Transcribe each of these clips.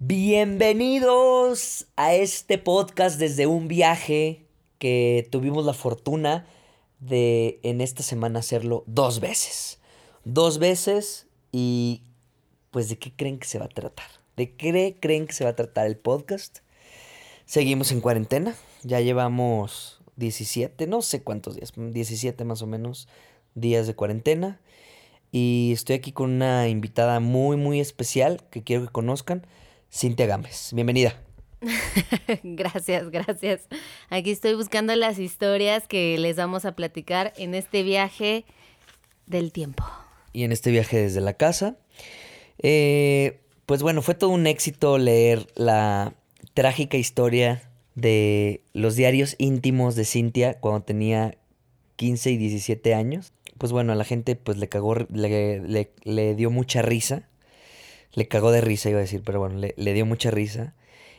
Bienvenidos a este podcast desde un viaje que tuvimos la fortuna de en esta semana hacerlo dos veces. Dos veces y pues de qué creen que se va a tratar. ¿De qué creen que se va a tratar el podcast? Seguimos en cuarentena. Ya llevamos 17, no sé cuántos días, 17 más o menos días de cuarentena. Y estoy aquí con una invitada muy, muy especial que quiero que conozcan, Cintia Gámez. Bienvenida. gracias, gracias. Aquí estoy buscando las historias que les vamos a platicar en este viaje del tiempo. Y en este viaje desde la casa. Eh, pues bueno, fue todo un éxito leer la trágica historia de los diarios íntimos de Cintia cuando tenía 15 y 17 años pues bueno, a la gente pues le cagó, le, le, dio mucha risa. Le cagó de risa, iba a decir, pero bueno, le, le dio mucha risa.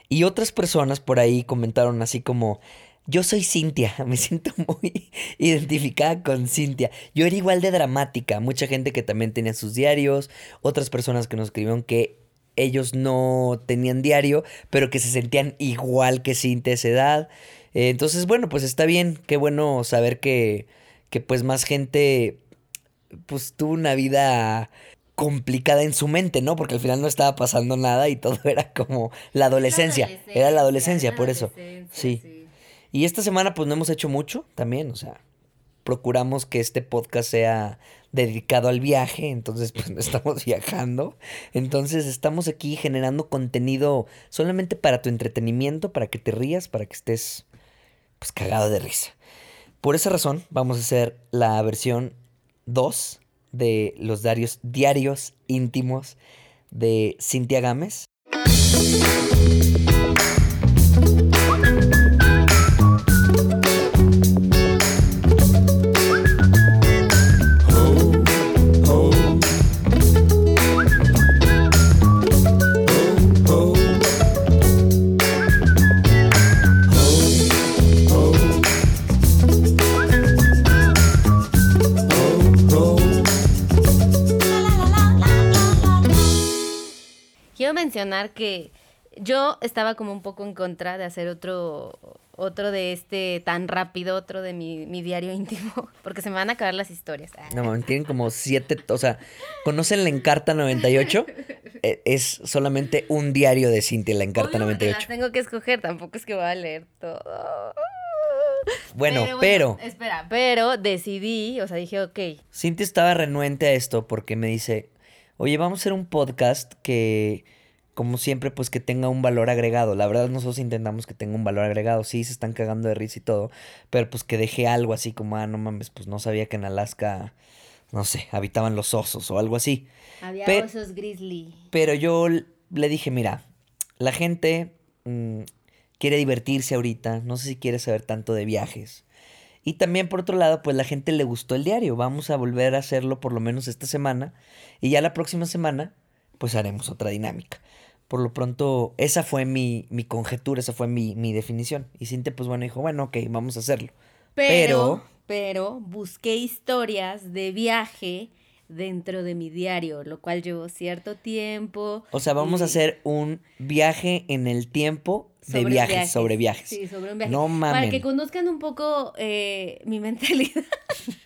Y otras personas por ahí comentaron así como, yo soy Cintia, me siento muy identificada con Cintia. Yo era igual de dramática, mucha gente que también tenía sus diarios, otras personas que nos escribieron que ellos no tenían diario, pero que se sentían igual que Cintia a esa edad. Eh, entonces, bueno, pues está bien, qué bueno saber que que pues más gente pues tuvo una vida complicada en su mente, ¿no? Porque al final no estaba pasando nada y todo era como la adolescencia. era la adolescencia, por eso. Sí. Y esta semana pues no hemos hecho mucho también, o sea, procuramos que este podcast sea dedicado al viaje, entonces pues no estamos viajando. Entonces estamos aquí generando contenido solamente para tu entretenimiento, para que te rías, para que estés pues cagado de risa. Por esa razón, vamos a hacer la versión 2 de los diarios, diarios íntimos de Cintia Gámez. Mencionar que yo estaba como un poco en contra de hacer otro, otro de este tan rápido, otro de mi, diario íntimo, porque se me van a acabar las historias. No, tienen como siete, o sea, ¿conocen la Encarta 98? E, es solamente un diario de Cintia, la Encarta 98. Las tengo que escoger, tampoco es que voy a leer todo. Bueno, pero, pero, Espera, pero decidí, o sea, dije, ok. Cintia estaba renuente a esto porque me dice, oye, vamos a hacer un podcast que como siempre, pues que tenga un valor agregado. La verdad, nosotros intentamos que tenga un valor agregado. Sí, se están cagando de risa y todo, pero pues que deje algo así como, ah, no mames, pues no sabía que en Alaska, no sé, habitaban los osos o algo así. Había osos grizzly. Pero yo le dije, mira, la gente mm, quiere divertirse ahorita, no sé si quiere saber tanto de viajes. Y también por otro lado, pues la gente le gustó el diario. Vamos a volver a hacerlo por lo menos esta semana. Y ya la próxima semana, pues haremos otra dinámica por lo pronto, esa fue mi, mi conjetura, esa fue mi, mi, definición. Y Cintia, pues bueno, dijo, bueno, ok, vamos a hacerlo. Pero, pero, busqué historias de viaje dentro de mi diario, lo cual llevó cierto tiempo. O sea, vamos a hacer un viaje en el tiempo de viajes, sobre viajes. Sí, sobre un viaje. No mames. Para que conozcan un poco eh, mi mentalidad.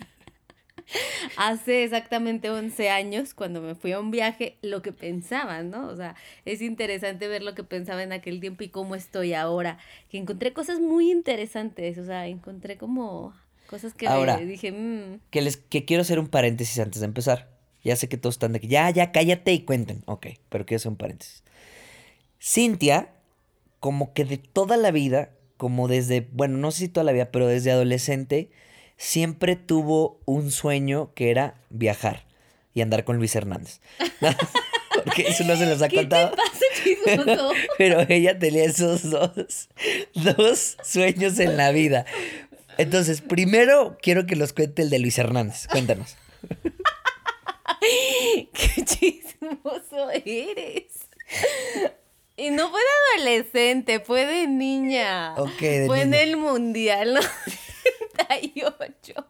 hace exactamente 11 años, cuando me fui a un viaje, lo que pensaba, ¿no? O sea, es interesante ver lo que pensaba en aquel tiempo y cómo estoy ahora. Que encontré cosas muy interesantes, o sea, encontré como cosas que dije... Mm". Que, les, que quiero hacer un paréntesis antes de empezar. Ya sé que todos están de que ya, ya, cállate y cuenten. Ok, pero quiero hacer un paréntesis. Cintia, como que de toda la vida, como desde, bueno, no sé si toda la vida, pero desde adolescente, siempre tuvo un sueño que era viajar y andar con Luis Hernández. Porque eso no se los ha contado. Pero ella tenía esos dos, dos sueños en la vida. Entonces, primero quiero que los cuente el de Luis Hernández. Cuéntanos. Qué chismoso eres. Y no fue de adolescente, fue de niña. Ok, Fue en el mundial, ¿no? 98.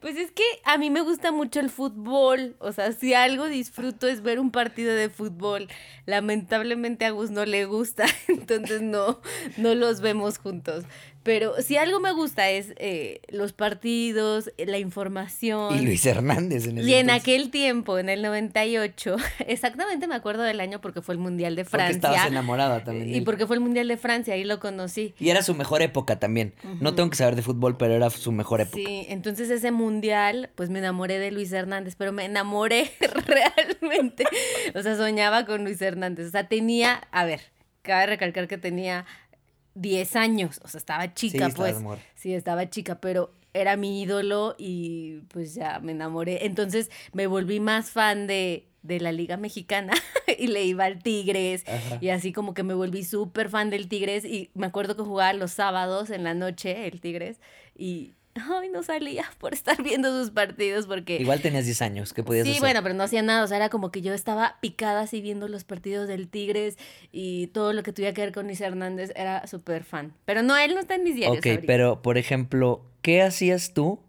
Pues es que a mí me gusta mucho el fútbol. O sea, si algo disfruto es ver un partido de fútbol. Lamentablemente a Gus no le gusta, entonces no, no los vemos juntos. Pero si algo me gusta es eh, los partidos, la información. Y Luis Hernández en el Y en aquel tiempo, en el 98, exactamente me acuerdo del año porque fue el Mundial de Francia. Porque estabas enamorada también. Y porque fue el Mundial de Francia, ahí lo conocí. Y era su mejor época también. No tengo que saber de fútbol, pero era su mejor época. Sí, entonces ese Mundial, pues me enamoré de Luis Hernández, pero me enamoré realmente. o sea, soñaba con Luis Hernández. O sea, tenía, a ver, cabe recalcar que tenía 10 años, o sea, estaba chica, pues. Sí, estaba chica, pero era mi ídolo y pues ya me enamoré. Entonces me volví más fan de, de la Liga Mexicana y le iba al Tigres y así como que me volví súper fan del Tigres y me acuerdo que jugaba los sábados en la noche el Tigres y ay, no salía por estar viendo sus partidos porque... Igual tenías 10 años, ¿qué podías sí, bueno, pero no hacía nada, o sea, era como que yo estaba picada así viendo los partidos del Tigres y todo lo que tuviera que ver con Luis Hernández, era súper fan. Pero no, él no está en mis diarios. Ok, pero por ejemplo, ¿qué hacías tú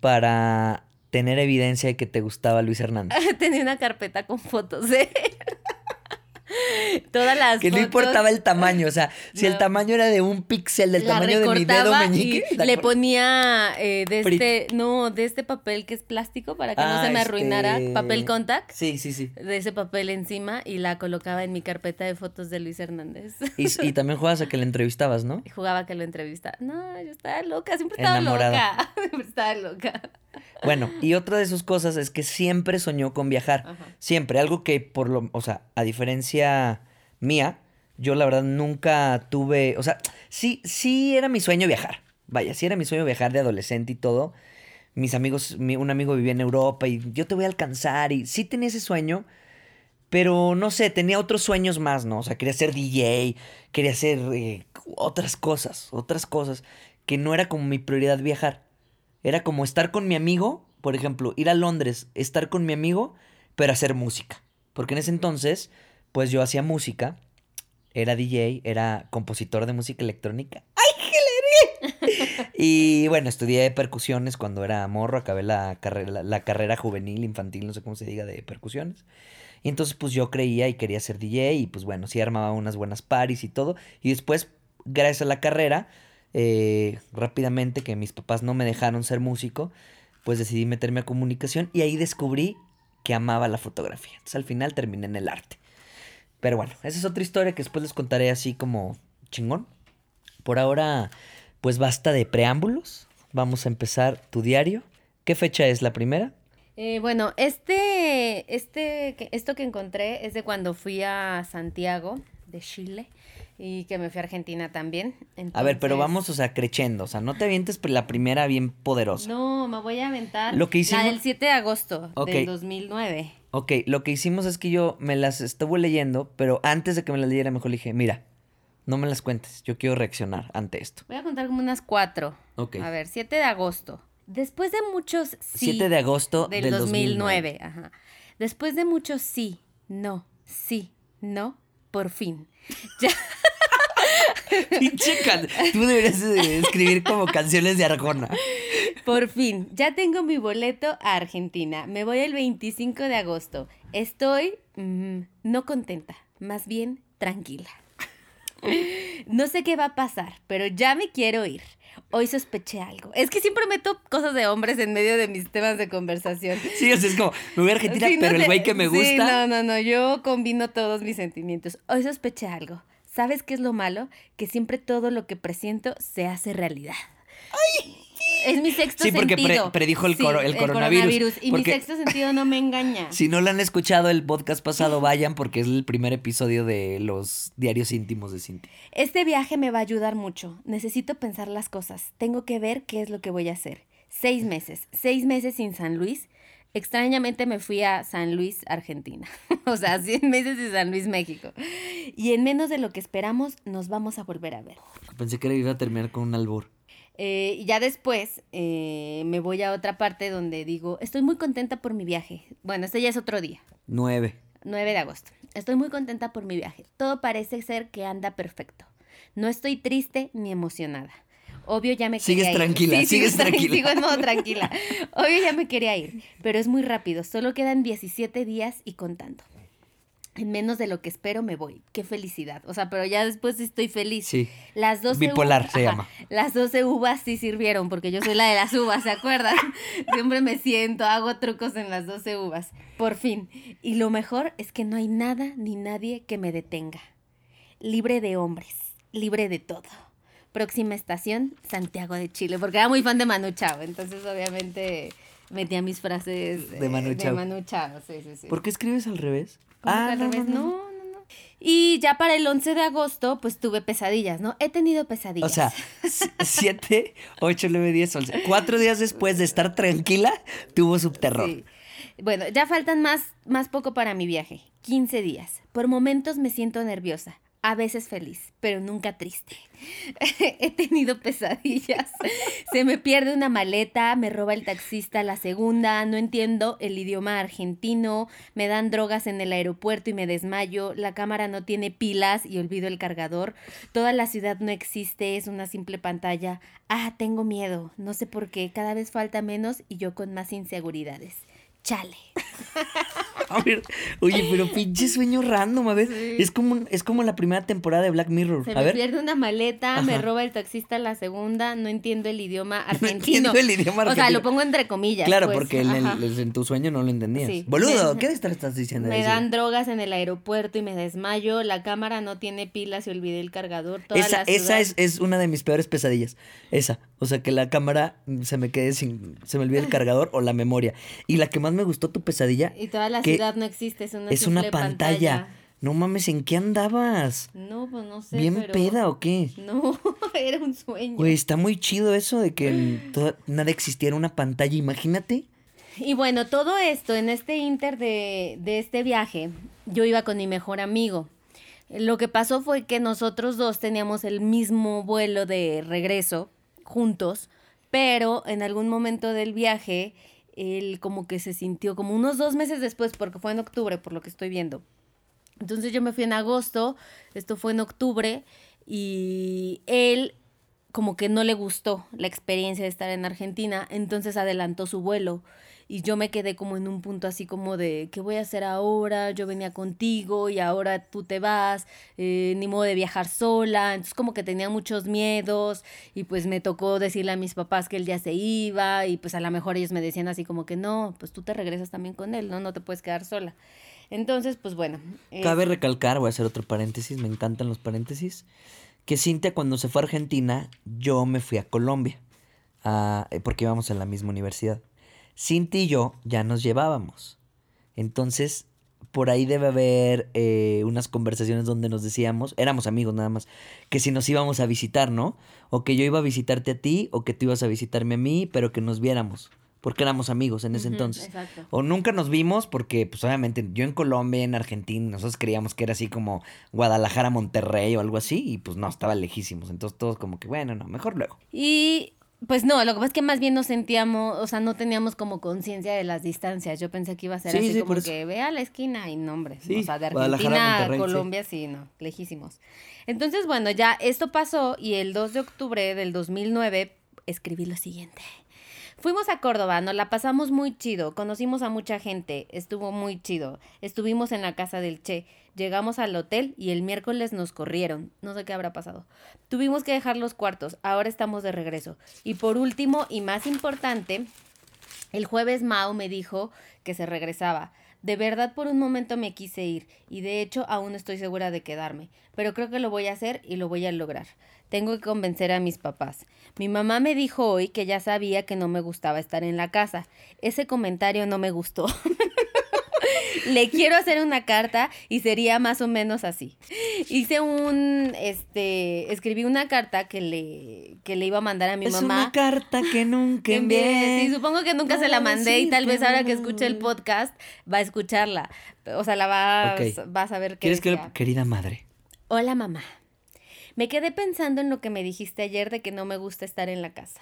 para tener evidencia de que te gustaba Luis Hernández? Tenía una carpeta con fotos de él. Todas las Que no importaba el tamaño, o sea, si el tamaño era de un píxel del tamaño de mi dedo meñique. le ponía eh, de este, no, de este papel que es plástico para que no se me ah, arruinara, este, papel contact. Sí, sí, sí. De ese papel encima y la colocaba en mi carpeta de fotos de Luis Hernández. Y, también jugabas a que lo entrevistabas, ¿no? Jugaba a que lo entrevistaba. No, yo estaba loca, siempre estaba loca. siempre estaba loca. Bueno, y otra de sus cosas es que siempre soñó con viajar. Siempre, algo que por lo, o sea, a diferencia mía, yo la verdad nunca tuve, o sea, sí, sí era mi sueño viajar. Vaya, sí era mi sueño viajar de adolescente y todo. Mis amigos, un amigo vivía en Europa y yo te voy a alcanzar y sí tenía ese sueño, pero no sé, tenía otros sueños más, ¿no? O sea, quería ser DJ, quería hacer eh, otras cosas, otras cosas, que no era como mi prioridad viajar. Era como estar con mi amigo, por ejemplo, ir a Londres, estar con mi amigo, pero hacer música. Porque en ese entonces pues yo hacía música, era DJ, era compositor de música electrónica. ¡Ay, qué Y bueno, estudié percusiones cuando era morro, acabé la carrera, la carrera juvenil, infantil, no sé cómo se diga, de percusiones. Y entonces pues yo creía y quería ser DJ y pues bueno, sí armaba unas buenas paris y todo. Y después, gracias a la carrera, eh, rápidamente que mis papás no me dejaron ser músico, pues decidí meterme a comunicación y ahí descubrí que amaba la fotografía. Entonces al final terminé en el arte. Pero bueno, esa es otra historia que después les contaré así como chingón. Por ahora, pues basta de preámbulos. Vamos a empezar tu diario. ¿Qué fecha es la primera? Eh, bueno, este, este, esto que encontré es de cuando fui a Santiago de Chile y que me fui a Argentina también. A ver, pero vamos, o sea, creciendo, o sea, no te avientes la primera bien poderosa. No, me voy a aventar Lo que hicimos... la del 7 de agosto del 2009. Ok, lo que hicimos es que yo me las estuve leyendo, pero antes de que me las leyera, mejor dije, mira, no me las cuentes, yo quiero reaccionar ante esto. Voy a contar como unas cuatro. Ok. A ver, 7 de agosto. Después de muchos sí. 7 de agosto del, 2009. Ajá. Después de muchos sí, no, sí, no, por fin. Ya. Pinche Tú deberías escribir como canciones de Arjona. Por fin, ya tengo mi boleto a Argentina. Me voy el 25 de agosto. Estoy mm, no contenta, más bien tranquila. No sé qué va a pasar, pero ya me quiero ir. Hoy sospeché algo. Es que siempre meto cosas de hombres en medio de mis temas de conversación. Sí, o sea, es como, me voy a Argentina, pero el güey que me gusta. No, no, no, yo combino todos mis sentimientos. Hoy sospeché algo. ¿Sabes qué es lo malo? Que siempre todo lo que presiento se hace realidad. ¡Ay! Es mi sexto sentido. Sí, porque predijo el, el, coronavirus. Y mi sexto sentido no me engaña. Si no lo han escuchado el podcast pasado, vayan porque es el primer episodio de los diarios íntimos de Cintia. Este viaje me va a ayudar mucho. Necesito pensar las cosas. Tengo que ver qué es lo que voy a hacer. Seis meses. Seis meses sin San Luis. Extrañamente me fui a San Luis, Argentina. o sea, 100 meses de San Luis, México. Y en menos de lo que esperamos, nos vamos a volver a ver. Pensé que iba a terminar con un albur. Eh, ya después eh, me voy a otra parte donde digo, estoy muy contenta por mi viaje. Bueno, este ya es otro día. 9. 9 de agosto. Estoy muy contenta por mi viaje. Todo parece ser que anda perfecto. No estoy triste ni emocionada. Obvio ya me Sigues quería ir. tranquila, Sí, sigues tranquila. Sigo en modo tranquila. Obvio ya me quería ir, pero es muy rápido. Solo quedan 17 días y contando. En menos de lo que espero me voy. Qué felicidad. O sea, pero ya después estoy feliz. Sí. Las 12 Bipolar uvas- se llama. Las 12 uvas sí sirvieron, porque yo soy la de las uvas, ¿se acuerdan? Siempre me siento, hago trucos en las 12 uvas. Por fin. Y lo mejor es que no hay nada ni nadie que me detenga. Libre de hombres, libre de todo. Próxima estación, Santiago de Chile, porque era muy fan de Manu Chao, entonces obviamente metía mis frases De eh, Manu de Chao. Manu Chao, sí, sí, sí. ¿Por qué escribes al revés? ¿Cómo que al revés? no, no, no. Y ya para el 11 de agosto, pues tuve pesadillas, ¿no? He tenido pesadillas. O sea, 7, 8, 9, 10, 11. Cuatro días después de estar tranquila, tuvo subterror. Sí. Bueno, ya faltan más, más poco para mi viaje. 15 días. Por momentos me siento nerviosa. A veces feliz, pero nunca triste. He tenido pesadillas. Se me pierde una maleta, me roba el taxista la segunda, no entiendo el idioma argentino, me dan drogas en el aeropuerto y me desmayo, la cámara no tiene pilas y olvido el cargador, toda la ciudad no existe, es una simple pantalla. Ah, tengo miedo, no sé por qué, cada vez falta menos y yo con más inseguridades. Chale. A ver, oye, pero pinche sueño random, a ver. Sí. Es, como, un- es como la primera temporada de Black Mirror. Se a me ver. pierde una maleta, me roba el taxista la segunda, no entiendo el idioma No argentino. entiendo el idioma O sea, argentino. lo pongo entre comillas. Claro, pues, porque en, el- en tu sueño no lo entendías. Sí. Boludo, ¿qué de estar estás diciendo? Me dan drogas en el aeropuerto y me desmayo. La cámara no tiene pilas y olvidé el cargador. Toda Esa, la esa es, es una de mis peores pesadillas. Esa. O sea, que la cámara se me quede sin. Se me olvide el cargador o la memoria. Y la que más me gustó tu pesadilla Y toda la que ciudad no existe, es una es una pantalla. No mames, ¿en qué andabas? No, pues no sé. ¿Bien pero- peda o qué? No, era un sueño. Güey, está muy chido eso de que toda- nada existiera una pantalla. Imagínate. Y bueno, todo esto, en este inter de, de este viaje, yo iba con mi mejor amigo. Lo que pasó fue que nosotros dos teníamos el mismo vuelo de regreso juntos, pero en algún momento del viaje, él como que se sintió como unos dos meses después, porque fue en octubre, por lo que estoy viendo. Entonces yo me fui en agosto, esto fue en octubre, y él como que no le gustó la experiencia de estar en Argentina, entonces adelantó su vuelo. Y yo me quedé como en un punto así como de, ¿qué voy a hacer ahora? Yo venía contigo y ahora tú te vas, eh, ni modo de viajar sola. Entonces como que tenía muchos miedos y pues me tocó decirle a mis papás que él ya se iba y pues a lo mejor ellos me decían así como que no, pues tú te regresas también con él, ¿no? No te puedes quedar sola. Entonces, pues bueno. eh, Cabe recalcar, voy a hacer otro paréntesis, me encantan los paréntesis, que Cintia cuando se fue a Argentina, yo me fui a Colombia, ah, eh, porque íbamos en la misma universidad. Cintia y yo ya nos llevábamos. Entonces, por ahí debe haber eh, unas conversaciones donde nos decíamos, éramos amigos nada más, que si nos íbamos a visitar, ¿no? O que yo iba a visitarte a ti, o que tú ibas a visitarme a mí, pero que nos viéramos, porque éramos amigos en ese entonces. Exacto. O nunca nos vimos porque, pues obviamente, yo en Colombia, en Argentina, nosotros creíamos que era así como Guadalajara, Monterrey o algo así, y pues no, estaba lejísimos. Entonces todos como que, bueno, no, mejor luego. Y pues no, lo que pasa es que más bien nos sentíamos, o sea, no teníamos como conciencia de las distancias. Yo pensé que iba a ser Sí, así sí, como que ve a la esquina y nombre. Sí, o sea, de Argentina a. Colombia, sí. no, lejísimos. Entonces, bueno, ya esto pasó y el 2 de octubre del 2009 escribí lo siguiente. Fuimos a Córdoba, nos la pasamos muy chido, conocimos a mucha gente, estuvo muy chido. Estuvimos en la casa del Che, llegamos al hotel y el miércoles nos corrieron, no sé qué habrá pasado. Tuvimos que dejar los cuartos, ahora estamos de regreso. Y por último y más importante, el jueves Mao me dijo que se regresaba. De verdad por un momento me quise ir y de hecho aún estoy segura de quedarme, pero creo que lo voy a hacer y lo voy a lograr. Tengo que convencer a mis papás. Mi mamá me dijo hoy que ya sabía que no me gustaba estar en la casa. Ese comentario no me gustó. Le quiero hacer una carta y sería más o menos así. Hice un, este, escribí una carta que le, que le iba a mandar a mi es mamá. una carta que nunca Que envié. Sí, supongo que nunca se la mandé y tal vez ahora que escuche el podcast va a escucharla. O sea, la va, va a saber qué ¿Quieres que decía. le- querida madre? Hola mamá. Me quedé pensando en lo que me dijiste ayer de que no me gusta estar en la casa.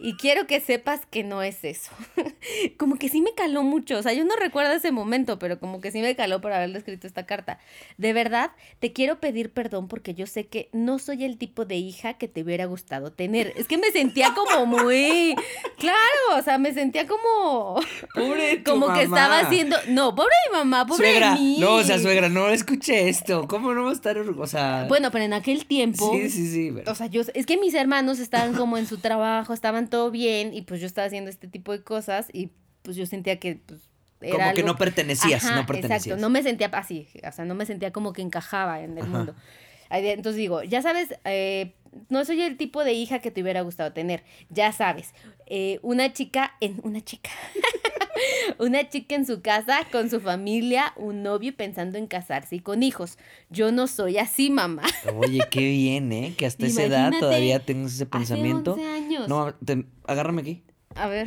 Y quiero que sepas que no es eso. como que sí me caló mucho. O sea, yo no recuerdo ese momento, pero como que sí me caló por haberle escrito esta carta. De verdad, te quiero pedir perdón porque yo sé que no soy el tipo de hija que te hubiera gustado tener. Es que me sentía como muy... Claro, o sea, me sentía como... Pobre tu como que mamá. estaba haciendo... No, pobre de mi mamá, pobre Suegra, de mí. no, o sea, suegra, no escuché esto. ¿Cómo no va a estar orgullosa? Bueno, pero en aquel tiempo... sí, sí, sí. pero- O sea, yo, es que mis hermanos estaban como en su trabajo, estaban todo bien y pues yo estaba haciendo este tipo de cosas y pues yo sentía que pues, era como que no pertenecías, Ajá, no pertenecías. Exacto, no me sentía así, o sea, no me sentía como que encajaba en el Ajá. mundo. Entonces digo, ya sabes, eh, no soy el tipo de hija que te hubiera gustado tener, ya sabes, eh, una chica en una chica. Una chica en su casa, con su familia, un novio y pensando en casarse y con hijos. Yo no soy así, mamá. Oye, qué bien, ¿eh? Que hasta esa edad todavía tengas ese pensamiento. Hace 11 años. No, te- agárrame aquí. A ver.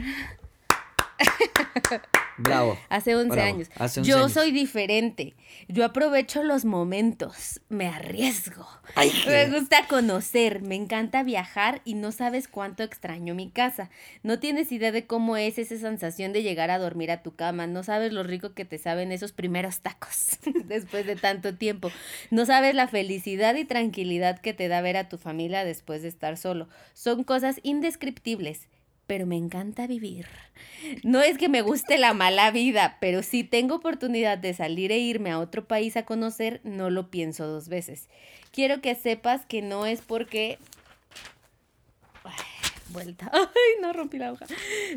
Bravo. Hace 11 Bravo, años. hace 11 Yo años. soy diferente. Yo aprovecho los momentos. Me arriesgo. Ay, Me gusta conocer. Me encanta viajar y no sabes cuánto extraño mi casa. No tienes idea de cómo es esa sensación de llegar a dormir a tu cama. No sabes lo rico que te saben esos primeros tacos después de tanto tiempo. No sabes la felicidad y tranquilidad que te da ver a tu familia después de estar solo. Son cosas indescriptibles. Pero me encanta vivir. No es que me guste la mala vida, pero si tengo oportunidad de salir e irme a otro país a conocer, no lo pienso dos veces. Quiero que sepas que no es porque... Vuelta. Ay, no rompí la hoja.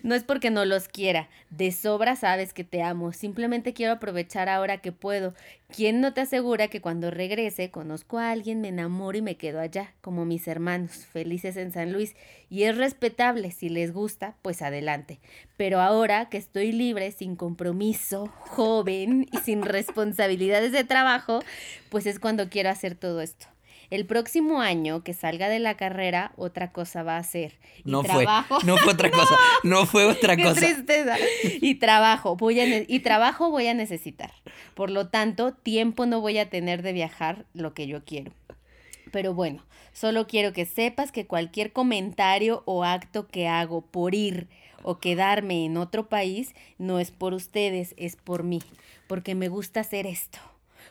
No es porque no los quiera. De sobra sabes que te amo. Simplemente quiero aprovechar ahora que puedo. ¿Quién no te asegura que cuando regrese conozco a alguien, me enamoro y me quedo allá, como mis hermanos, felices en San Luis? Y es respetable, si les gusta, pues adelante. Pero ahora que estoy libre, sin compromiso, joven y sin responsabilidades de trabajo, pues es cuando quiero hacer todo esto. El próximo año que salga de la carrera, otra cosa va a ser. Y No trabajo. fue. No fue otra cosa. No fue otra Qué cosa. tristeza. Y trabajo, voy a y trabajo voy a necesitar. Por lo tanto, tiempo no voy a tener de viajar lo que yo quiero. Pero bueno, solo quiero que sepas que cualquier comentario o acto que hago por ir o quedarme en otro país no es por ustedes, es por mí, porque me gusta hacer esto.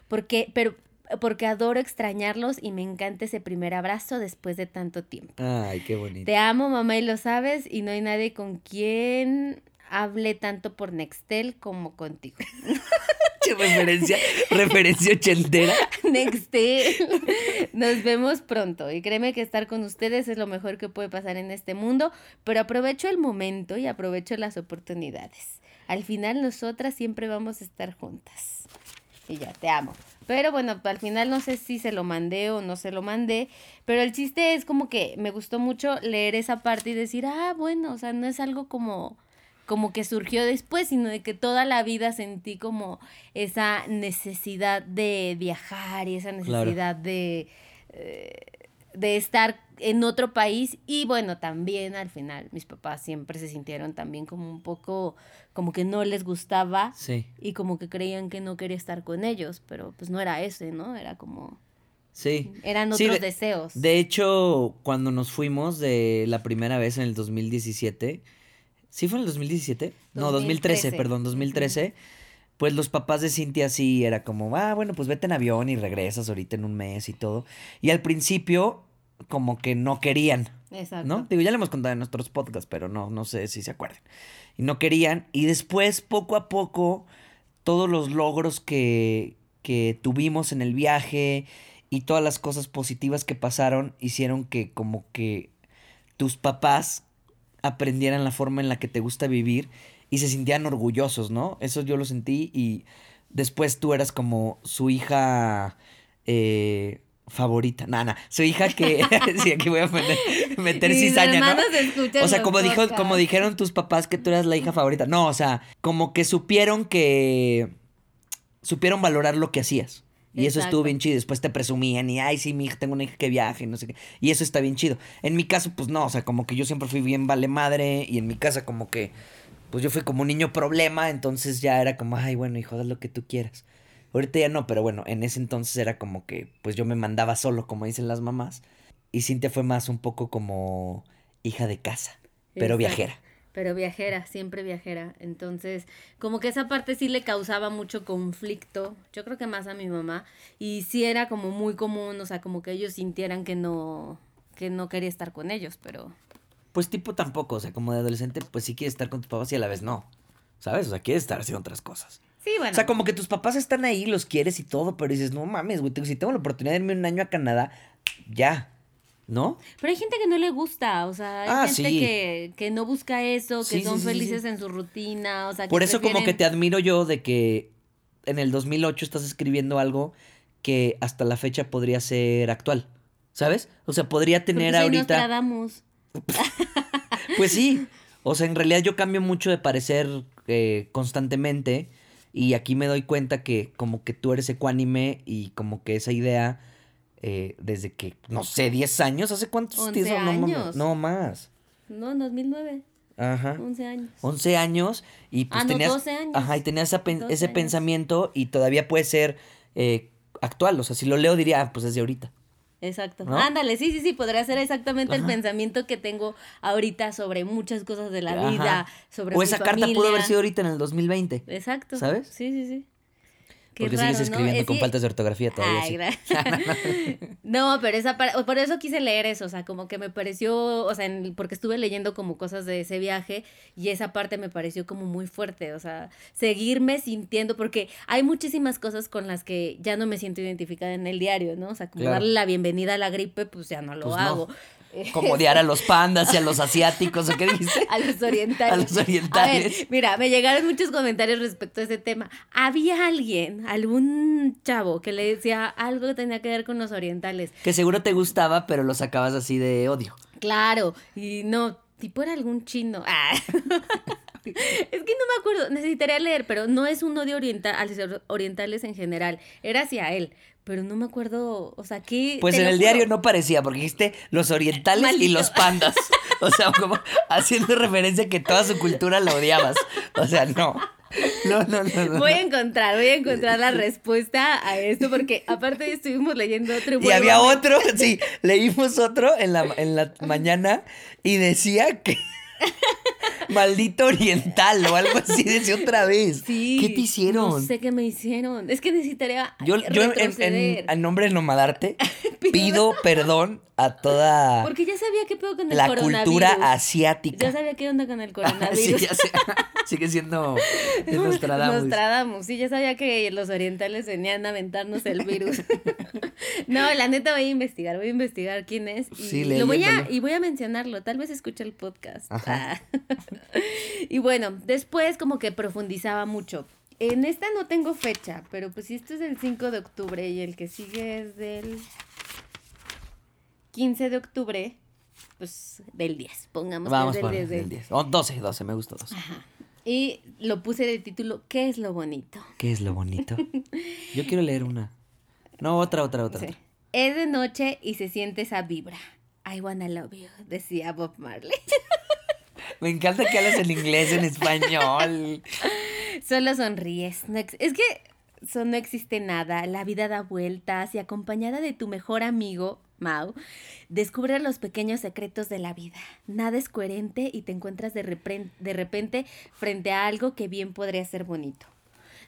Porque pero porque adoro extrañarlos y me encanta ese primer abrazo después de tanto tiempo. Ay, qué bonito. Te amo, mamá, y lo sabes, y no hay nadie con quien hable tanto por Nextel como contigo. Che, referencia, referencia ochentera. Nextel. Nos vemos pronto. Y créeme que estar con ustedes es lo mejor que puede pasar en este mundo, pero aprovecho el momento y aprovecho las oportunidades. Al final nosotras siempre vamos a estar juntas. Y ya, te amo. Pero bueno, al final no sé si se lo mandé o no se lo mandé, pero el chiste es como que me gustó mucho leer esa parte y decir, ah, bueno, o sea, no es algo como como que surgió después, sino de que toda la vida sentí como esa necesidad de viajar y esa Claro. necesidad de, eh, de estar en otro país y bueno, también al final mis papás siempre se sintieron también como un poco como que no les gustaba Sí, y como que creían que no quería estar con ellos, pero pues no era ese, ¿no? Era como sí. eran Sí, otros de- deseos. De hecho, cuando nos fuimos de la primera vez en el 2017, ¿sí fue en el 2017? No, 2013, 2013. perdón, 2013. Pues los papás de Cintia sí era como, ah, bueno, pues vete en avión y regresas ahorita en un mes y todo. Y al principio, como que no querían, Exacto. ¿no? Digo, ya le hemos contado en nuestros podcasts, pero no, no sé si se acuerdan. Y no querían. Y después, poco a poco, todos los logros que, que tuvimos en el viaje y todas las cosas positivas que pasaron hicieron que como que tus papás aprendieran la forma en la que te gusta vivir y se sintieran orgullosos, ¿no? Eso yo lo sentí y después tú eras como su hija eh, favorita. Nada, su hija que... sí, aquí voy a meter, meter cizaña, ¿no? O sea, como, dijo, como dijeron tus papás que tú eras la hija favorita. No, o sea, como que supieron que... Supieron valorar lo que hacías. Y eso estuvo bien chido. Después te presumían y, ay, sí, mi hija, tengo una hija que viaja y no sé qué. Y eso está bien chido. En mi caso, pues no, o sea, como que yo siempre fui bien vale madre. Y en mi casa, como que, pues yo fui como un niño problema. Entonces ya era como, ay, bueno, hijo, haz lo que tú quieras. Ahorita ya no, pero bueno, en ese entonces era como que, pues yo me mandaba solo, como dicen las mamás. Y Cintia fue más un poco como hija de casa, pero Exacto. viajera. Pero viajera, siempre viajera. Entonces, como que esa parte sí le causaba mucho conflicto, yo creo que más a mi mamá, y sí era como muy común, o sea, como que ellos sintieran que no, que no quería estar con ellos, pero... Pues tipo tampoco, o sea, como de adolescente, pues sí quieres estar con tus papás y a la vez no. ¿Sabes? O sea, quieres estar haciendo otras cosas. Sí, bueno. O sea, como que tus papás están ahí, los quieres y todo, pero dices, no mames, güey, si tengo la oportunidad de irme un año a Canadá, ya. ¿No? Pero hay gente que no le gusta, o sea, hay Ah, gente sí. que, que no busca eso, que Sí, son sí, felices en su rutina, o sea, que Por eso como que te admiro yo de que en el 2008 estás escribiendo algo que hasta la fecha podría ser actual, ¿sabes? O sea, podría Porque tener soy ahorita... Nostradamus. Pues sí, o sea, en realidad yo cambio mucho de parecer eh, constantemente y aquí me doy cuenta que como que tú eres ecuánime y como que esa idea eh, desde que, no sé, 10 años, ¿hace cuántos 11 tienes? No, mames, años. no más. No, en 2009, Ajá. 11 años. 11 años y pues Ah, no, tenías 12 años. Ajá, y tenías esa pen- 12 ese años. pensamiento y todavía puede ser eh, actual, o sea, si lo leo diría, ah, pues es de ahorita. Exacto. ¿No? Ándale, sí, sí, sí, podría ser exactamente el pensamiento que tengo ahorita sobre muchas cosas de la Ajá. vida, sobre o mi esa carta pudo haber sido ahorita en el 2020. Exacto. ¿Sabes? Sí, sí, sí. Qué Porque raro, sigues escribiendo Es con faltas de ortografía todavía. Ay, sí. no, pero esa por eso quise leer eso, o sea, como que me pareció, o sea, en- porque estuve leyendo como cosas de ese viaje y esa parte me pareció como muy fuerte, o sea, seguirme sintiendo, porque hay muchísimas cosas con las que ya no me siento identificada en el diario, ¿no? O sea, como Claro. darle la bienvenida a la gripe, pues ya no lo Pues hago. odiar a los pandas y a los asiáticos, ¿o qué dijiste? A los orientales. A los orientales. A ver, mira, me llegaron muchos comentarios respecto a ese tema. Había alguien, algún chavo, que le decía algo que tenía que ver con los orientales. Que seguro te gustaba, pero lo sacabas así de odio. Claro, y no, tipo era algún chino. Ah. Es que no me acuerdo, necesitaría leer, pero no es un odio oriental, a los orientales en general. Era hacia él, pero no me acuerdo, o sea, ¿qué? Pues en el juro. diario no parecía, porque dijiste los orientales y los pandas. O sea, como haciendo referencia a que toda su cultura la odiabas. O sea, no. No, no, no. no. Voy a encontrar, voy a encontrar la respuesta a esto, porque aparte estuvimos leyendo otro. Y había otro, sí, leímos otro en la, en la mañana y decía que maldito oriental o algo así, decía otra vez. Sí. ¿Qué te hicieron? No sé qué me hicieron. Es que necesitaría Yo, yo en, en, en nombre de Nomadarte pido perdón a toda Porque ya sabía qué pedo con el la coronavirus. cultura asiática. Ya sabía qué onda con el sí, coronavirus. ya sé. Sigue siendo Nostradamus. Nostradamus, sí, ya sabía que los orientales venían a aventarnos el virus. no, la neta voy a investigar, voy a investigar quién es y Sí, lo voy a y voy a mencionarlo, tal vez escuche el podcast. Ajá. Ah. y bueno, después como que profundizaba mucho. En esta no tengo fecha, pero pues si esto es del 5 de octubre y el que sigue es del 15 de octubre, pues del 10, pongamos Vamos que es por del 10 de- el 10. O 12, 12, me gustó 12. Y lo puse de título, ¿qué es lo bonito? ¿Qué es lo bonito? Yo quiero leer una. No, otra, otra, otra. Sí. otra. Es de noche y se siente esa vibra. I wanna love you, decía Bob Marley. Me encanta que hables en inglés, en español. Solo sonríes. No es que no existe nada. La vida da vueltas y acompañada de tu mejor amigo, Mau, descubre los pequeños secretos de la vida. Nada es coherente y te encuentras de, repren- de repente frente a algo que bien podría ser bonito.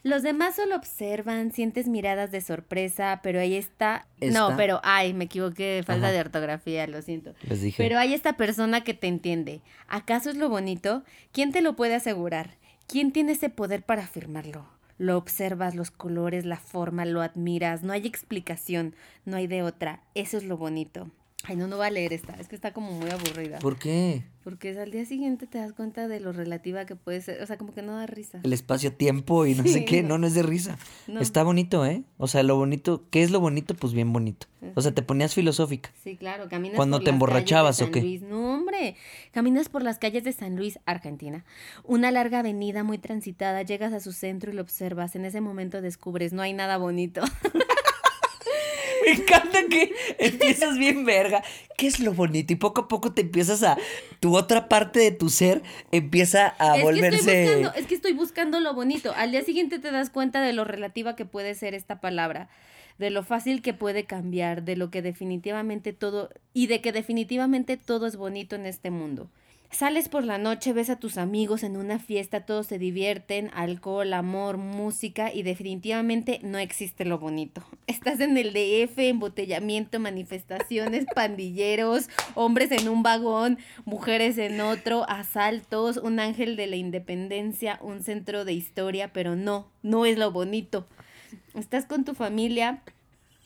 Los demás solo observan, sientes miradas de sorpresa, pero ahí está... No, pero ay, me equivoqué, falta Ajá. de ortografía, lo siento. Les dije. Pero hay esta persona que te entiende. ¿Acaso es lo bonito? ¿Quién te lo puede asegurar? ¿Quién tiene ese poder para afirmarlo? Lo observas, los colores, la forma, lo admiras, no hay explicación, no hay de otra. Eso es lo bonito. Ay, no, no voy a leer esta, es que está como muy aburrida. ¿Por qué? Porque al día siguiente te das cuenta de lo relativa que puede ser, o sea, como que no da risa. El espacio-tiempo y no Sí, sé qué. no. No, no es de risa. No. Está bonito, ¿eh? O sea, lo bonito. ¿Qué es lo bonito? Pues bien bonito. O sea, te ponías filosófica. Sí, claro, caminas ¿Cuándo por te las emborrachabas calles o de qué? San Luis. No, hombre, caminas por las calles de San Luis, Argentina. Una larga avenida muy transitada, llegas a su centro y lo observas. En ese momento descubres, no hay nada bonito. Me encanta que empiezas bien verga. ¿Qué es lo bonito? Y poco a poco te empiezas a. Tu otra parte de tu ser empieza a es, que volverse. estoy buscando, es que estoy buscando lo bonito. Al día siguiente te das cuenta de lo relativa que puede ser esta palabra. de lo fácil que puede cambiar, de lo que definitivamente todo, y de que definitivamente todo es bonito en este mundo. Sales por la noche, ves a tus amigos en una fiesta, todos se divierten, alcohol, amor, música y definitivamente no existe lo bonito. Estás en el DF, embotellamiento, manifestaciones, pandilleros, hombres en un vagón, mujeres en otro, asaltos, un ángel de la independencia, un centro de historia, pero no, no es lo bonito. Estás con tu familia.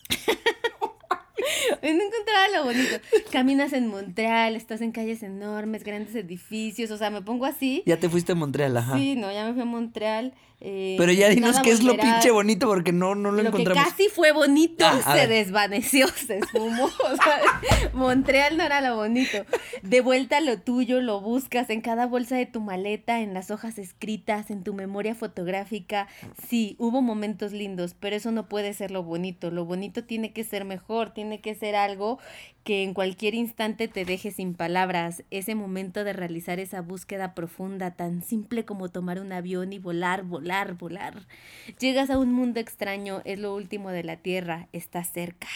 no encontraba lo bonito. Caminas en Montreal, estás en calles enormes, grandes edificios, o sea, me pongo así. Ya te fuiste a Montreal, ajá. Sí, no, ya me fui a Montreal. Eh, Pero ya dinos qué es lo pinche bonito porque no, no lo, Lo que encontramos. casi fue bonito Ah, se desvaneció, se esfumó. o sea, Montreal no era lo bonito. De vuelta lo tuyo, lo buscas en cada bolsa de tu maleta, en las hojas escritas, en tu memoria fotográfica. Sí, hubo momentos lindos, pero eso no puede ser lo bonito. Lo bonito tiene que ser mejor, tiene que ser algo que en cualquier instante te deje sin palabras. Ese momento de realizar esa búsqueda profunda, tan simple como tomar un avión y volar, volar, volar. Llegas a un mundo extraño, es lo último de la Tierra, está cerca.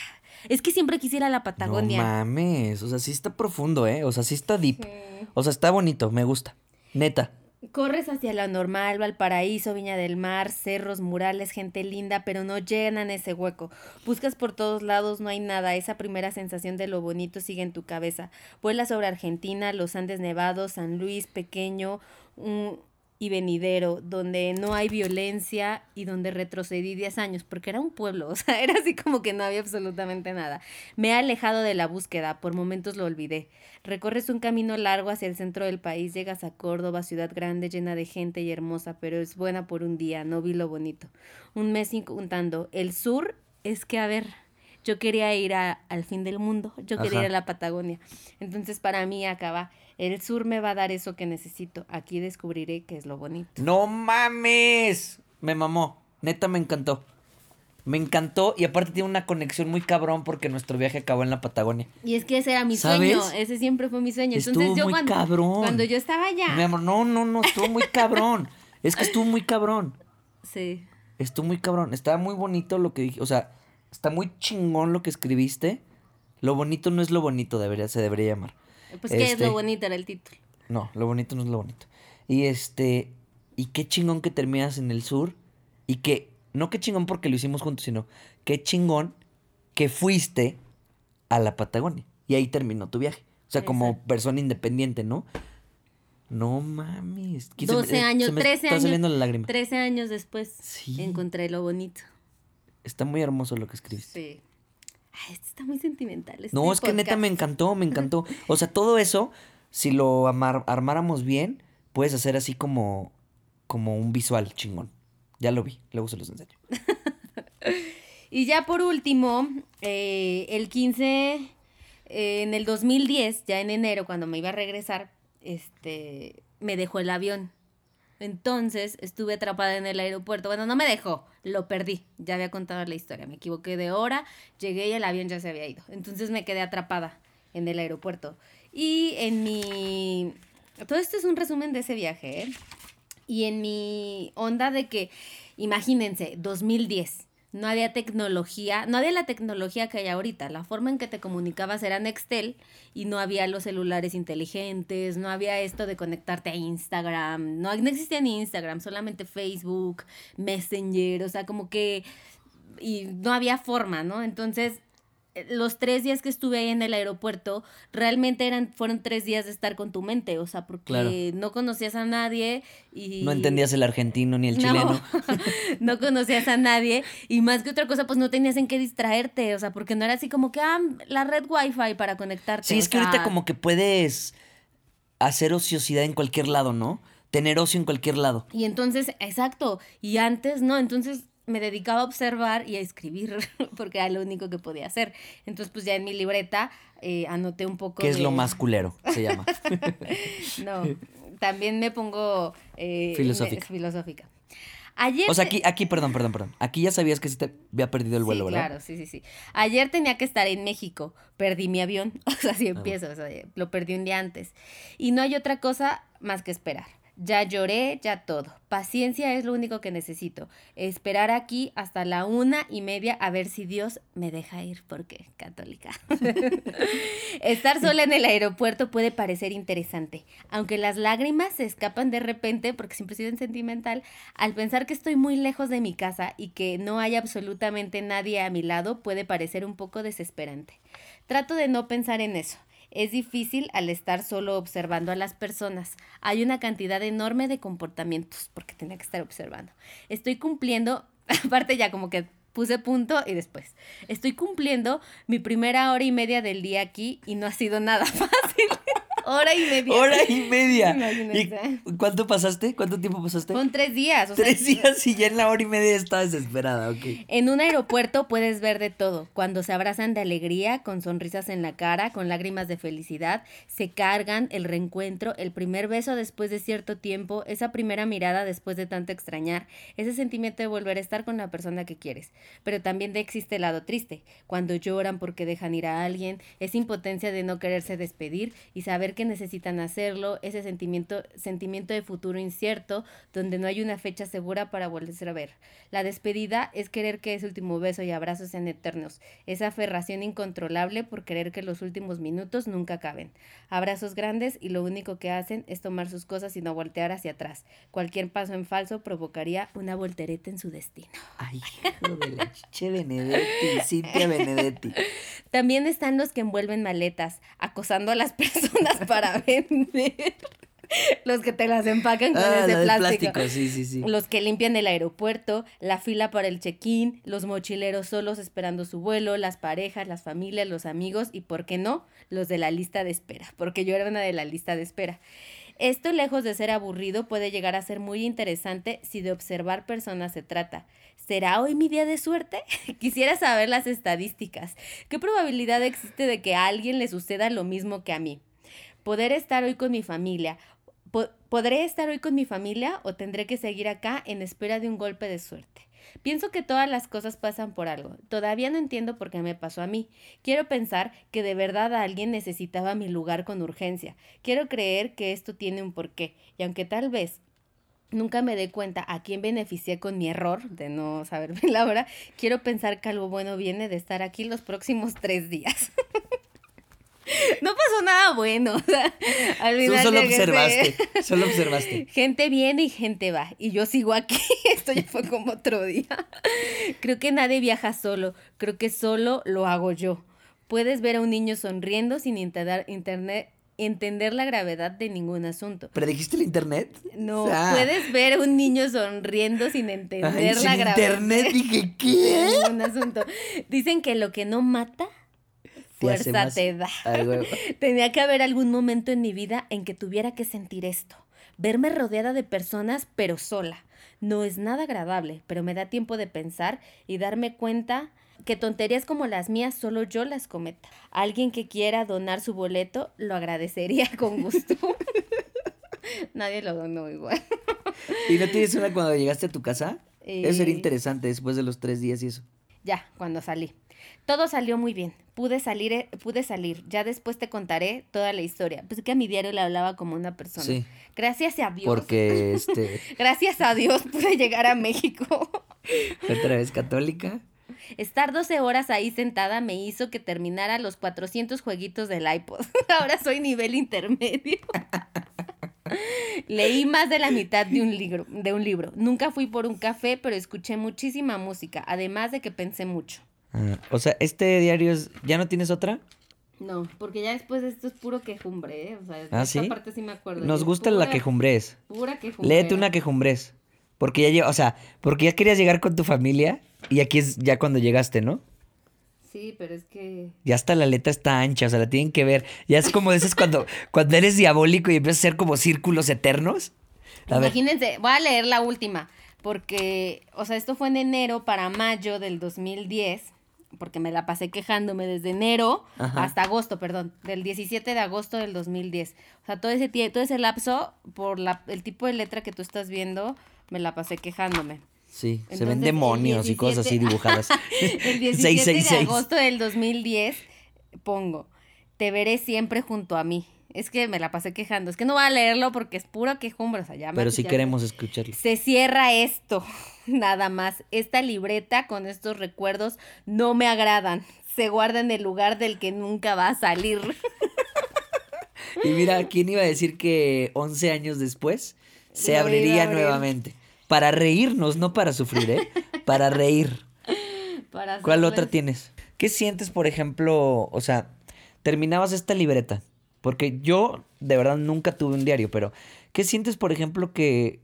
Es que siempre quisiera la No Patagonia. mames, o sea, sí está profundo, ¿eh? O sea, sí está deep. O sea, está bonito, me gusta. Neta. Corres hacia lo normal, Valparaíso, Viña del Mar, cerros, murales, gente linda, pero no llenan ese hueco. Buscas por todos lados, no hay nada. Esa primera sensación de lo bonito sigue en tu cabeza. Vuelas sobre Argentina, los Andes nevados, San Luis pequeño un- y venidero, donde no hay violencia y donde retrocedí 10 años, porque era un pueblo, o sea, era así como que no había absolutamente nada. Me he alejado de la búsqueda, por momentos lo olvidé. Recorres un camino largo hacia el centro del país, llegas a Córdoba, ciudad grande, llena de gente y hermosa, pero es buena por un día, no vi lo bonito. Un mes sin contando. El sur es que, a ver, yo quería ir a- al fin del mundo, yo quería ir a la Patagonia. Entonces, para mí, acaba, el sur me va a dar eso que necesito. Aquí descubriré qué es lo bonito. No mames. Me mamó. Neta me encantó. Me encantó y aparte tiene una conexión muy cabrón porque nuestro viaje acabó en la Patagonia. Y es que ese era mi ¿Sabes? sueño, ese siempre fue mi sueño. Estuvo Entonces, yo muy cuando, cabrón. cuando yo estaba allá, Mi amor, no, no, no, estuvo muy cabrón. Es que estuvo muy cabrón. sí. Estuvo muy cabrón. Estaba muy bonito lo que dije. O sea, está muy chingón lo que escribiste. Lo bonito no es lo bonito, debería, se debería llamar. Pues qué es Este, lo bonito era el título. No, lo bonito no es lo bonito. Y este, y qué chingón que terminas en el sur y que, no qué chingón porque lo hicimos juntos, sino qué chingón que fuiste a la Patagonia. Y ahí terminó tu viaje. O sea, como persona independiente, ¿no? No mames. Aquí se me- 12 eh, años, se me 13 está años. saliendo la lágrima. 13 años después Sí. encontré lo bonito. Está muy hermoso lo que escribiste. Sí. Ay, esto está muy sentimental. este No, es que neta me encantó, me encantó. O sea, todo eso, si lo amar- armáramos bien, puedes hacer así como, como un visual chingón. Ya lo vi, luego se los enseño. Y ya por último, eh, el 15, eh, en el 2010, ya en enero, cuando me iba a regresar, este, me dejó el avión. Entonces estuve atrapada en el aeropuerto. Bueno, no me dejó, lo perdí. Ya había contado la historia. Me equivoqué de hora, llegué y el avión ya se había ido. Entonces me quedé atrapada en el aeropuerto. Y en mi... Todo esto es un resumen de ese viaje, ¿eh? Y en mi onda de que, imagínense, 2010, no había tecnología, no había la tecnología que hay ahorita. La forma en que te comunicabas era Nextel y no había los celulares inteligentes, no había esto de conectarte a Instagram, no, no existía ni Instagram, solamente Facebook, Messenger, o sea, como que... Y no había forma, ¿no? Entonces, los tres días que estuve ahí en el aeropuerto realmente eran fueron tres días de estar con tu mente, o sea, porque Claro. no conocías a nadie y No entendías el argentino ni el no, chileno. no conocías a nadie y más que otra cosa pues no tenías en qué distraerte, o sea, porque no era así como que ah, la red wifi para conectarte. Sí, es que ahorita como que puedes hacer ociosidad en cualquier lado, ¿no? Tener ocio en cualquier lado. Y entonces, exacto, y antes no, entonces me dedicaba a observar y a escribir, porque era lo único que podía hacer. Entonces, pues ya en mi libreta eh, anoté un poco Que es de- lo más culero, se llama. No, también me pongo... eh, Filosófica. me- filosófica. Ayer... O sea, aquí, aquí, perdón, perdón, perdón. Aquí ya sabías que se te había perdido el vuelo, sí, ¿verdad? Claro, sí, sí, sí. Ayer tenía que estar en México, perdí mi avión, o sea, así Ah, empiezo, o sea, lo perdí un día antes. Y no hay otra cosa más que esperar. Ya lloré, ya todo. Paciencia es lo único que necesito. Esperar aquí hasta la una y media a ver si Dios me deja ir, porque católica. Estar sola en el aeropuerto puede parecer interesante, aunque las lágrimas se escapan de repente, porque siempre he sido sentimental, al pensar que estoy muy lejos de mi casa y que no hay absolutamente nadie a mi lado, puede parecer un poco desesperante. Trato de no pensar en eso. Es difícil al estar solo observando a las personas. Hay una cantidad enorme de comportamientos porque tenía que estar observando. Estoy cumpliendo, aparte ya como que puse punto y después. Estoy cumpliendo mi primera hora y media del día aquí y no ha sido nada fácil. Hora y media. Hora y media. ¿Y cuánto pasaste? ¿Cuánto tiempo pasaste? Con tres días. o sea, Tres días y ya en la hora y media estaba desesperada, ok. En un aeropuerto puedes ver de todo, cuando se abrazan de alegría, con sonrisas en la cara, con lágrimas de felicidad, se cargan, el reencuentro, el primer beso después de cierto tiempo, esa primera mirada después de tanto extrañar, ese sentimiento de volver a estar con la persona que quieres. Pero también de- existe el lado triste, cuando lloran porque dejan ir a alguien, esa impotencia de no quererse despedir y saber que necesitan hacerlo, ese sentimiento, sentimiento de futuro incierto, donde no hay una fecha segura para volverse a ver. La despedida es querer que ese último beso y abrazo sean eternos, esa aferración incontrolable por querer que los últimos minutos nunca acaben. Abrazos grandes y lo único que hacen es tomar sus cosas y no voltear hacia atrás. Cualquier paso en falso provocaría una voltereta en su destino. Ay, hijo de la chiche Benedetti, Cintia Benedetti. También están los que envuelven maletas, acosando a las personas para vender. Los que te las empacan con Ah, ese la plástico. plástico, sí, sí, sí. Los que limpian el aeropuerto, la fila para el check-in, los mochileros solos esperando su vuelo, las parejas, las familias, los amigos y, ¿por qué no?, los de la lista de espera, porque yo era una de la lista de espera. Esto, lejos de ser aburrido, puede llegar a ser muy interesante si de observar personas se trata. ¿Será hoy mi día de suerte? Quisiera saber las estadísticas. ¿Qué probabilidad existe de que a alguien le suceda lo mismo que a mí? Poder estar hoy con mi familia. Po- ¿Podré estar hoy con mi familia o tendré que seguir acá en espera de un golpe de suerte? Pienso que todas las cosas pasan por algo. Todavía no entiendo por qué me pasó a mí. Quiero pensar que de verdad alguien necesitaba mi lugar con urgencia. Quiero creer que esto tiene un porqué. Y aunque tal vez nunca me dé cuenta a quién beneficié con mi error de no saberme la hora, quiero pensar que algo bueno viene de estar aquí los próximos tres días. No pasó nada bueno. O sea, al final solo de- observaste, solo observaste. Gente viene y gente va. Y yo sigo aquí. Esto ya fue como otro día. Creo que nadie viaja solo. Creo que solo lo hago yo. Puedes ver a un niño sonriendo sin entender, internet, entender la gravedad de ningún asunto. ¿Predijiste el internet? No, puedes ver a un niño sonriendo sin entender Ay, la sin gravedad internet de dije, ¿qué? ningún asunto. Dicen que lo que no mata, Te fuerza más- te da. Ay. Tenía que haber algún momento en mi vida en que tuviera que sentir esto. Verme rodeada de personas, pero sola. No es nada agradable, pero me da tiempo de pensar y darme cuenta que tonterías como las mías solo yo las cometa. Alguien que quiera donar su boleto lo agradecería con gusto. Nadie lo donó igual. ¿Y no tienes una cuando llegaste a tu casa? Eso sería Eh, interesante después de los tres días y eso. Ya, cuando salí. Todo salió muy bien. Pude salir, eh, pude salir. Ya después te contaré toda la historia. Pues que a mi diario le hablaba como una persona. Sí. Gracias a Dios. Porque, este, Gracias a Dios pude llegar a México. otra vez católica. Estar 12 horas ahí sentada me hizo que terminara los 400 jueguitos del iPod. Ahora soy nivel intermedio. Leí más de la mitad de un libro, de un libro. Nunca fui por un café, pero escuché muchísima música, además de que pensé mucho. Ah, o sea, este diario es... ¿Ya no tienes otra? No, porque ya después de esto es puro quejumbre, ¿eh? O sea, de ¿Ah, esta sí? parte sí me acuerdo. Nos gusta la quejumbres. Pura quejumbre. Léete una quejumbres. Porque ya, o sea, porque ya querías llegar con tu familia y aquí es ya cuando llegaste, ¿no? Sí, pero es que... Ya hasta la letra está ancha, o sea, la tienen que ver. Ya es como dices cuando, cuando eres diabólico y empiezas a hacer como círculos eternos. A ver, Imagínense, voy a leer la última, porque, o sea, esto fue en enero para mayo del 2010, porque me la pasé quejándome desde enero Ajá. hasta agosto, perdón, del 17 de agosto del 2010. O sea, todo ese, todo ese lapso, por la, el tipo de letra que tú estás viendo, me la pasé quejándome. sí, se ven demonios y cosas así 17 dibujadas. El 17 de 666. agosto del 2010 pongo, te veré siempre junto a mí. Es que me la pasé quejando. Es que no voy a leerlo porque es. O sea, ya me- Pero si queremos escucharlo. Se cierra esto, nada más. Esta libreta con estos recuerdos no me agradan. Se guarda en el lugar del que nunca va a salir. Y mira, ¿quién iba a decir que 11 años después se abriría abrir. nuevamente? Para reírnos, no para sufrir, ¿eh? Para reír. Para ¿Cuál otra tienes? ¿Qué sientes, por ejemplo, o sea, terminabas esta libreta? Porque yo, de verdad, nunca tuve un diario, pero ¿qué sientes, por ejemplo, que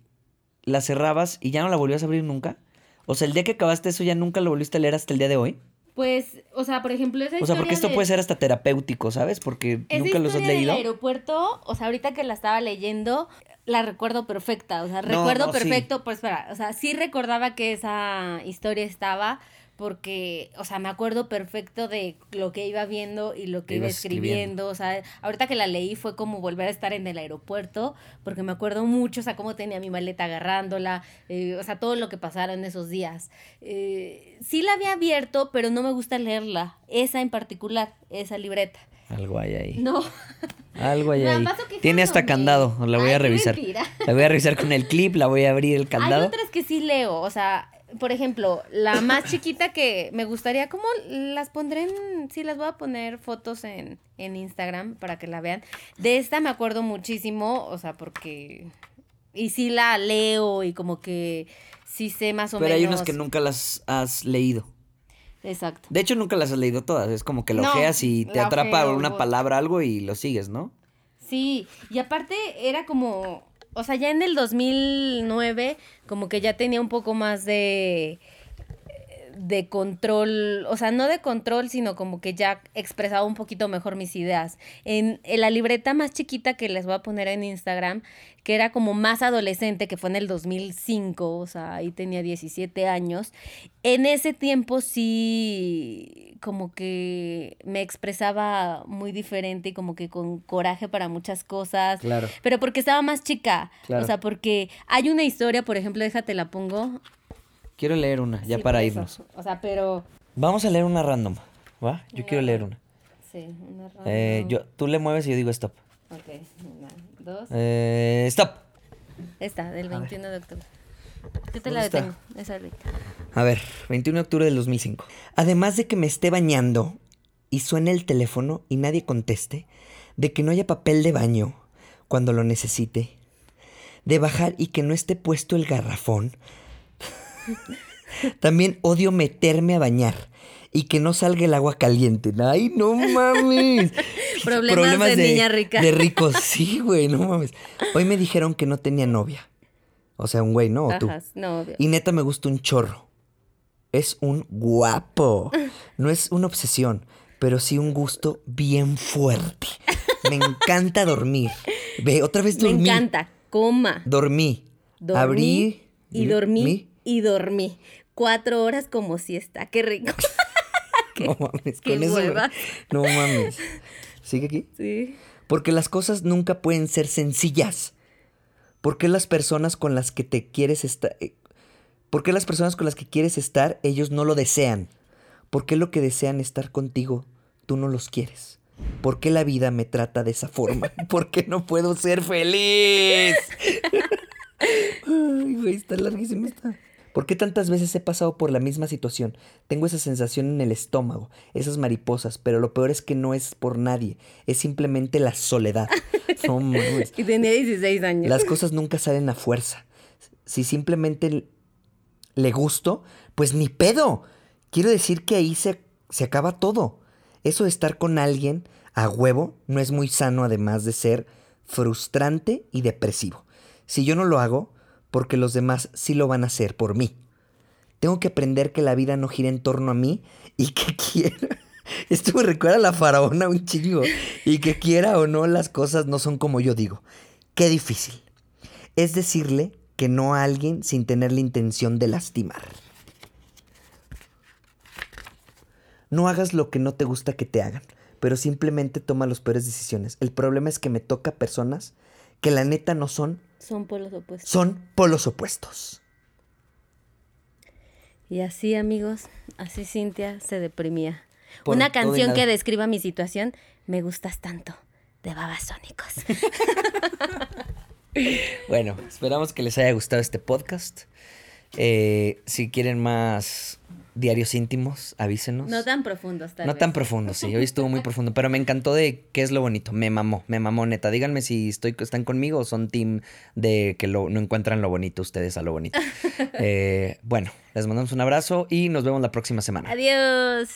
la cerrabas y ya no la volvías a abrir nunca? O sea, el día que acabaste eso ya nunca lo volviste a leer hasta el día de hoy. Pues, o sea, por ejemplo, esa O sea, porque esto de- puede ser hasta terapéutico, ¿sabes? Porque Esa nunca los has historia del leído. aeropuerto, o sea, ahorita que la estaba leyendo, la recuerdo perfecta. O sea, No, recuerdo no, sí. perfecto, pues espera, o sea, sí recordaba que esa historia estaba, porque, o sea, me acuerdo perfecto de lo que iba viendo y lo que iba escribiendo. O sea, ahorita que la leí fue como volver a estar en el aeropuerto, porque me acuerdo mucho, o sea, cómo tenía mi maleta agarrándola, eh, o sea, todo lo que pasaron esos días. Eh, sí la había abierto, pero no me gusta leerla, esa en particular, esa libreta. Algo hay ahí. No. Algo hay ahí. Tiene hasta candado. La voy Ay, a revisar. La voy a revisar con el clip, la voy a abrir el Hay candado. otras que sí leo, o sea, por ejemplo, la más chiquita que me gustaría, ¿cómo las pondré en, sí, las voy a poner fotos en, en Instagram para que la vean. De esta me acuerdo muchísimo, o sea, porque, y sí la leo y como que sí sé más o Pero menos. hay unas que nunca las has leído. Exacto. De hecho, nunca las has leído todas. Es como que lo No, ojeas y te atrapa ojeo, una palabra, algo y lo sigues, ¿no? Sí, y aparte era como, o sea, ya en el 2009 como que ya tenía un poco más de de control, o sea, no de control, sino como que ya expresaba un poquito mejor mis ideas. En, en la libreta más chiquita que les voy a poner en Instagram, que era como más adolescente, que fue en el 2005, o sea, ahí tenía 17 años, en ese tiempo sí como que me expresaba muy diferente y como que con coraje para muchas cosas. Claro. Pero porque estaba más chica. Claro. O sea, porque hay una historia, por ejemplo, déjate la pongo. Quiero leer una, ya Sí, para eso. irnos. O sea, pero. Vamos a leer una random, ¿va? Yo quiero leer una. Sí, una Eh, random. yo, tú le mueves y yo digo stop. Ok, una, dos. Eh, stop. Esta, del a ver. 21 de octubre. Yo te ¿Dónde la está? detengo. Esa rica. A ver, 21 de octubre del 2005. Además de que me esté bañando y suene el teléfono y nadie conteste, de que no haya papel de baño cuando lo necesite, de bajar y que no esté puesto el garrafón. También odio meterme a bañar y que no salga el agua caliente. ¡Ay, no mames! Problemas de niña rica. De ricos, sí, güey, no mames. Hoy me dijeron que no tenía novia. O sea, un güey, ¿no? O tú. Ajá, no, obvio. Y neta me gusta un chorro. Es un guapo. No es una obsesión, pero sí un gusto bien fuerte. Me encanta dormir. Ve, otra vez Me dormí. encanta. Coma. Dormí. Dormí. Abrí. y dormí. mi- Y dormí. Cuatro horas como siesta. Qué rico. No mames. qué Con eso. No mames. ¿Sigue aquí? sí. Porque las cosas nunca pueden ser sencillas. ¿Por qué las personas con las que te quieres estar... eh, ¿Por qué las personas con las que quieres estar, ellos no lo desean? ¿Por qué lo que desean estar contigo, tú no los quieres? ¿Por qué la vida me trata de esa forma? ¿Por qué no puedo ser feliz? Ay, güey, está larguísima esta. ¿Por qué tantas veces he pasado por la misma situación? Tengo esa sensación en el estómago, esas mariposas, pero lo peor es que no es por nadie, es simplemente la soledad. No mames. Y tenía 16 años. Las cosas nunca salen a fuerza. Si simplemente le gusto, pues ni pedo. Quiero decir que ahí se, se acaba todo. Eso de estar con alguien a huevo no es muy sano además de ser frustrante y depresivo. Si yo no lo hago, porque los demás sí lo van a hacer por mí. Tengo que aprender que la vida no gira en torno a mí y que quiera. Esto me recuerda a la faraona un chingo. Y que quiera o no, las cosas no son como yo digo. Qué difícil. Es decirle que no a alguien sin tener la intención de lastimar. No hagas lo que no te gusta que te hagan, pero simplemente toma las peores decisiones. El problema es que me toca personas que la neta no son, Son polos opuestos. son polos opuestos. Y así, amigos, así Cintia se deprimía. Por Una canción que describa mi situación, me gustas tanto, de babasónicos. bueno, esperamos que les haya gustado este podcast. Eh, si quieren más diarios íntimos, avísenos. No tan profundos, tal No vez. tan profundos, sí. Hoy estuvo muy profundo, pero me encantó de qué es lo bonito. Me mamó, me mamó, neta. Díganme si estoy, están conmigo o son team de que lo, no encuentran lo bonito ustedes a lo bonito. Eh, bueno, les mandamos un abrazo y nos vemos la próxima semana. Adiós.